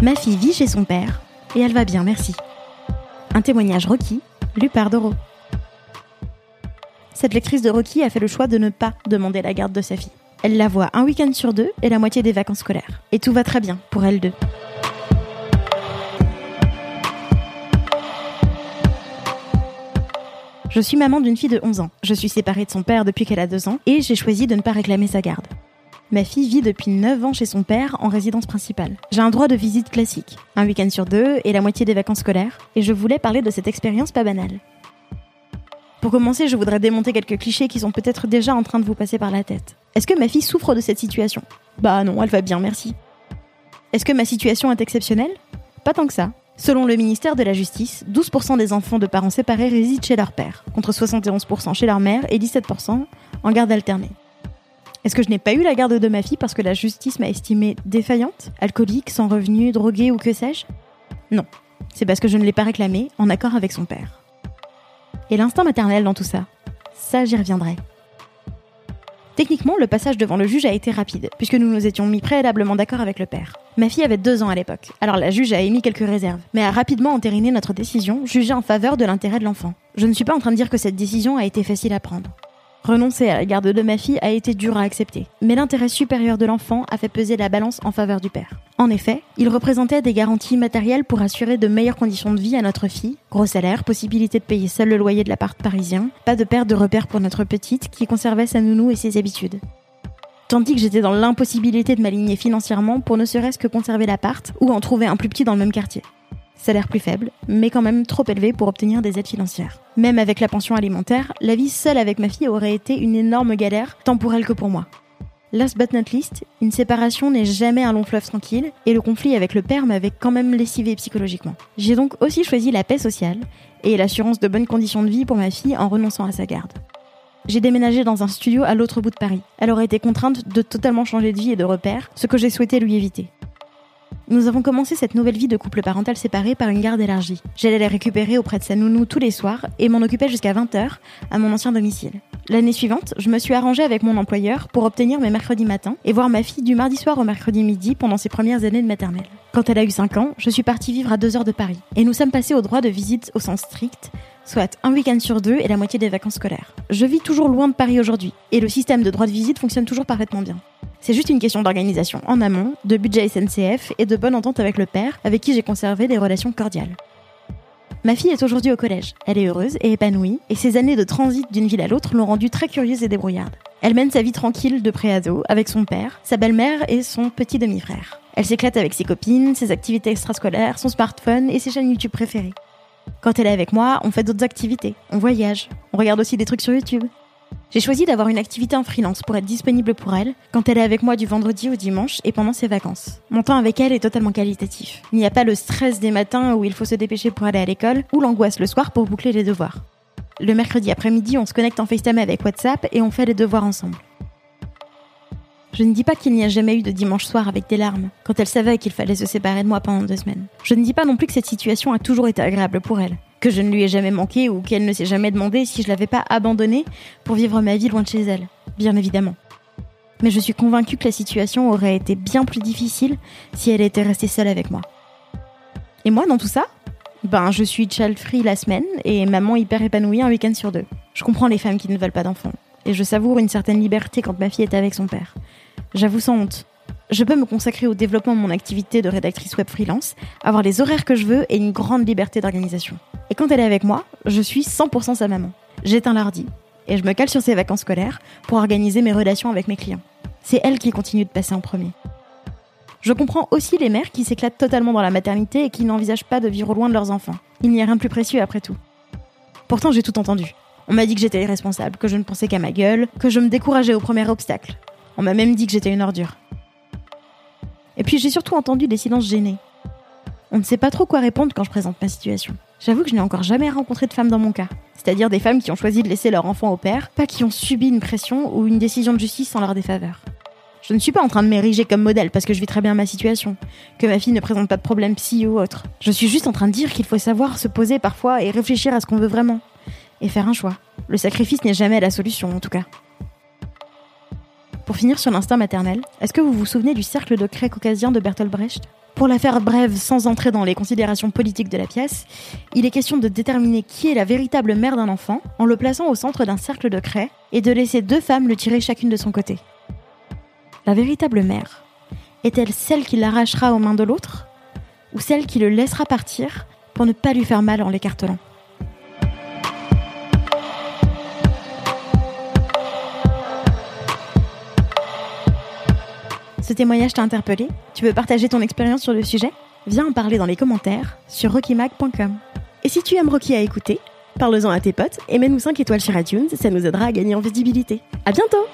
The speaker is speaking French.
Ma fille vit chez son père et elle va bien, merci. Un témoignage Rocky, lu par Doro. Cette lectrice de Rocky a fait le choix de ne pas demander la garde de sa fille. Elle la voit un week-end sur deux et la moitié des vacances scolaires. Et tout va très bien pour elle deux. Je suis maman d'une fille de 11 ans. Je suis séparée de son père depuis qu'elle a 2 ans et j'ai choisi de ne pas réclamer sa garde. Ma fille vit depuis 9 ans chez son père en résidence principale. J'ai un droit de visite classique, un week-end sur deux et la moitié des vacances scolaires, et je voulais parler de cette expérience pas banale. Pour commencer, je voudrais démonter quelques clichés qui sont peut-être déjà en train de vous passer par la tête. Est-ce que ma fille souffre de cette situation? Bah non, elle va bien, merci. Est-ce que ma situation est exceptionnelle? Pas tant que ça. Selon le ministère de la Justice, 12% des enfants de parents séparés résident chez leur père, contre 71% chez leur mère et 17% en garde alternée. Est-ce que je n'ai pas eu la garde de ma fille parce que la justice m'a estimée défaillante, alcoolique, sans revenu, droguée ou que sais-je? Non. C'est parce que je ne l'ai pas réclamée en accord avec son père. Et l'instinct maternel dans tout ça Ça, j'y reviendrai. Techniquement, le passage devant le juge a été rapide, puisque nous nous étions mis préalablement d'accord avec le père. Ma fille avait deux ans à l'époque, alors la juge a émis quelques réserves, mais a rapidement entériné notre décision, jugée en faveur de l'intérêt de l'enfant. Je ne suis pas en train de dire que cette décision a été facile à prendre. Renoncer à la garde de ma fille a été dur à accepter, mais l'intérêt supérieur de l'enfant a fait peser la balance en faveur du père. En effet, il représentait des garanties matérielles pour assurer de meilleures conditions de vie à notre fille, gros salaire, possibilité de payer seul le loyer de l'appart parisien, pas de perte de repères pour notre petite qui conservait sa nounou et ses habitudes. Tandis que j'étais dans l'impossibilité de m'aligner financièrement pour ne serait-ce que conserver l'appart ou en trouver un plus petit dans le même quartier salaire plus faible, mais quand même trop élevé pour obtenir des aides financières. Même avec la pension alimentaire, la vie seule avec ma fille aurait été une énorme galère, tant pour elle que pour moi. Last but not least, une séparation n'est jamais un long fleuve tranquille, et le conflit avec le père m'avait quand même lessivé psychologiquement. J'ai donc aussi choisi la paix sociale et l'assurance de bonnes conditions de vie pour ma fille en renonçant à sa garde. J'ai déménagé dans un studio à l'autre bout de Paris. Elle aurait été contrainte de totalement changer de vie et de repères, ce que j'ai souhaité lui éviter. Nous avons commencé cette nouvelle vie de couple parental séparé par une garde élargie. J'allais les récupérer auprès de sa nounou tous les soirs et m'en occupais jusqu'à 20h à mon ancien domicile. L'année suivante, je me suis arrangée avec mon employeur pour obtenir mes mercredis matins et voir ma fille du mardi soir au mercredi midi pendant ses premières années de maternelle. Quand elle a eu 5 ans, je suis partie vivre à 2 heures de Paris et nous sommes passés au droit de visite au sens strict, soit un week-end sur deux et la moitié des vacances scolaires. Je vis toujours loin de Paris aujourd'hui et le système de droit de visite fonctionne toujours parfaitement bien. C'est juste une question d'organisation en amont, de budget SNCF et de bonne entente avec le père, avec qui j'ai conservé des relations cordiales. Ma fille est aujourd'hui au collège. Elle est heureuse et épanouie, et ses années de transit d'une ville à l'autre l'ont rendue très curieuse et débrouillarde. Elle mène sa vie tranquille de préado avec son père, sa belle-mère et son petit demi-frère. Elle s'éclate avec ses copines, ses activités extrascolaires, son smartphone et ses chaînes YouTube préférées. Quand elle est avec moi, on fait d'autres activités, on voyage, on regarde aussi des trucs sur YouTube. J'ai choisi d'avoir une activité en freelance pour être disponible pour elle quand elle est avec moi du vendredi au dimanche et pendant ses vacances. Mon temps avec elle est totalement qualitatif. Il n'y a pas le stress des matins où il faut se dépêcher pour aller à l'école ou l'angoisse le soir pour boucler les devoirs. Le mercredi après-midi, on se connecte en FaceTime avec WhatsApp et on fait les devoirs ensemble. Je ne dis pas qu'il n'y a jamais eu de dimanche soir avec des larmes, quand elle savait qu'il fallait se séparer de moi pendant deux semaines. Je ne dis pas non plus que cette situation a toujours été agréable pour elle que je ne lui ai jamais manqué ou qu'elle ne s'est jamais demandé si je l'avais pas abandonnée pour vivre ma vie loin de chez elle, bien évidemment. Mais je suis convaincue que la situation aurait été bien plus difficile si elle était restée seule avec moi. Et moi, dans tout ça, ben, je suis child free la semaine et maman hyper épanouie un week-end sur deux. Je comprends les femmes qui ne veulent pas d'enfants et je savoure une certaine liberté quand ma fille est avec son père. J'avoue sans honte. je peux me consacrer au développement de mon activité de rédactrice web freelance, avoir les horaires que je veux et une grande liberté d'organisation. Et quand elle est avec moi, je suis 100% sa maman. J'éteins l'ordi et je me cale sur ses vacances scolaires pour organiser mes relations avec mes clients. C'est elle qui continue de passer en premier. Je comprends aussi les mères qui s'éclatent totalement dans la maternité et qui n'envisagent pas de vivre loin de leurs enfants. Il n'y a rien de plus précieux après tout. Pourtant, j'ai tout entendu. On m'a dit que j'étais irresponsable, que je ne pensais qu'à ma gueule, que je me décourageais au premier obstacle. On m'a même dit que j'étais une ordure. Et puis j'ai surtout entendu des silences gênés. On ne sait pas trop quoi répondre quand je présente ma situation. J'avoue que je n'ai encore jamais rencontré de femmes dans mon cas. C'est-à-dire des femmes qui ont choisi de laisser leur enfant au père, pas qui ont subi une pression ou une décision de justice en leur défaveur. Je ne suis pas en train de m'ériger comme modèle parce que je vis très bien ma situation, que ma fille ne présente pas de problème psy ou autre. Je suis juste en train de dire qu'il faut savoir se poser parfois et réfléchir à ce qu'on veut vraiment. Et faire un choix. Le sacrifice n'est jamais la solution en tout cas. Pour finir sur l'instinct maternel, est-ce que vous vous souvenez du cercle de craie caucasien de Bertolt Brecht? Pour la faire brève sans entrer dans les considérations politiques de la pièce, il est question de déterminer qui est la véritable mère d'un enfant en le plaçant au centre d'un cercle de craie et de laisser deux femmes le tirer chacune de son côté. La véritable mère est-elle celle qui l'arrachera aux mains de l'autre ou celle qui le laissera partir pour ne pas lui faire mal en l'écartelant? Ce témoignage t'a interpellé Tu veux partager ton expérience sur le sujet Viens en parler dans les commentaires sur rockymag.com. Et si tu aimes Rocky à écouter, parle-en à tes potes et mets-nous 5 étoiles sur iTunes, ça nous aidera à gagner en visibilité. À bientôt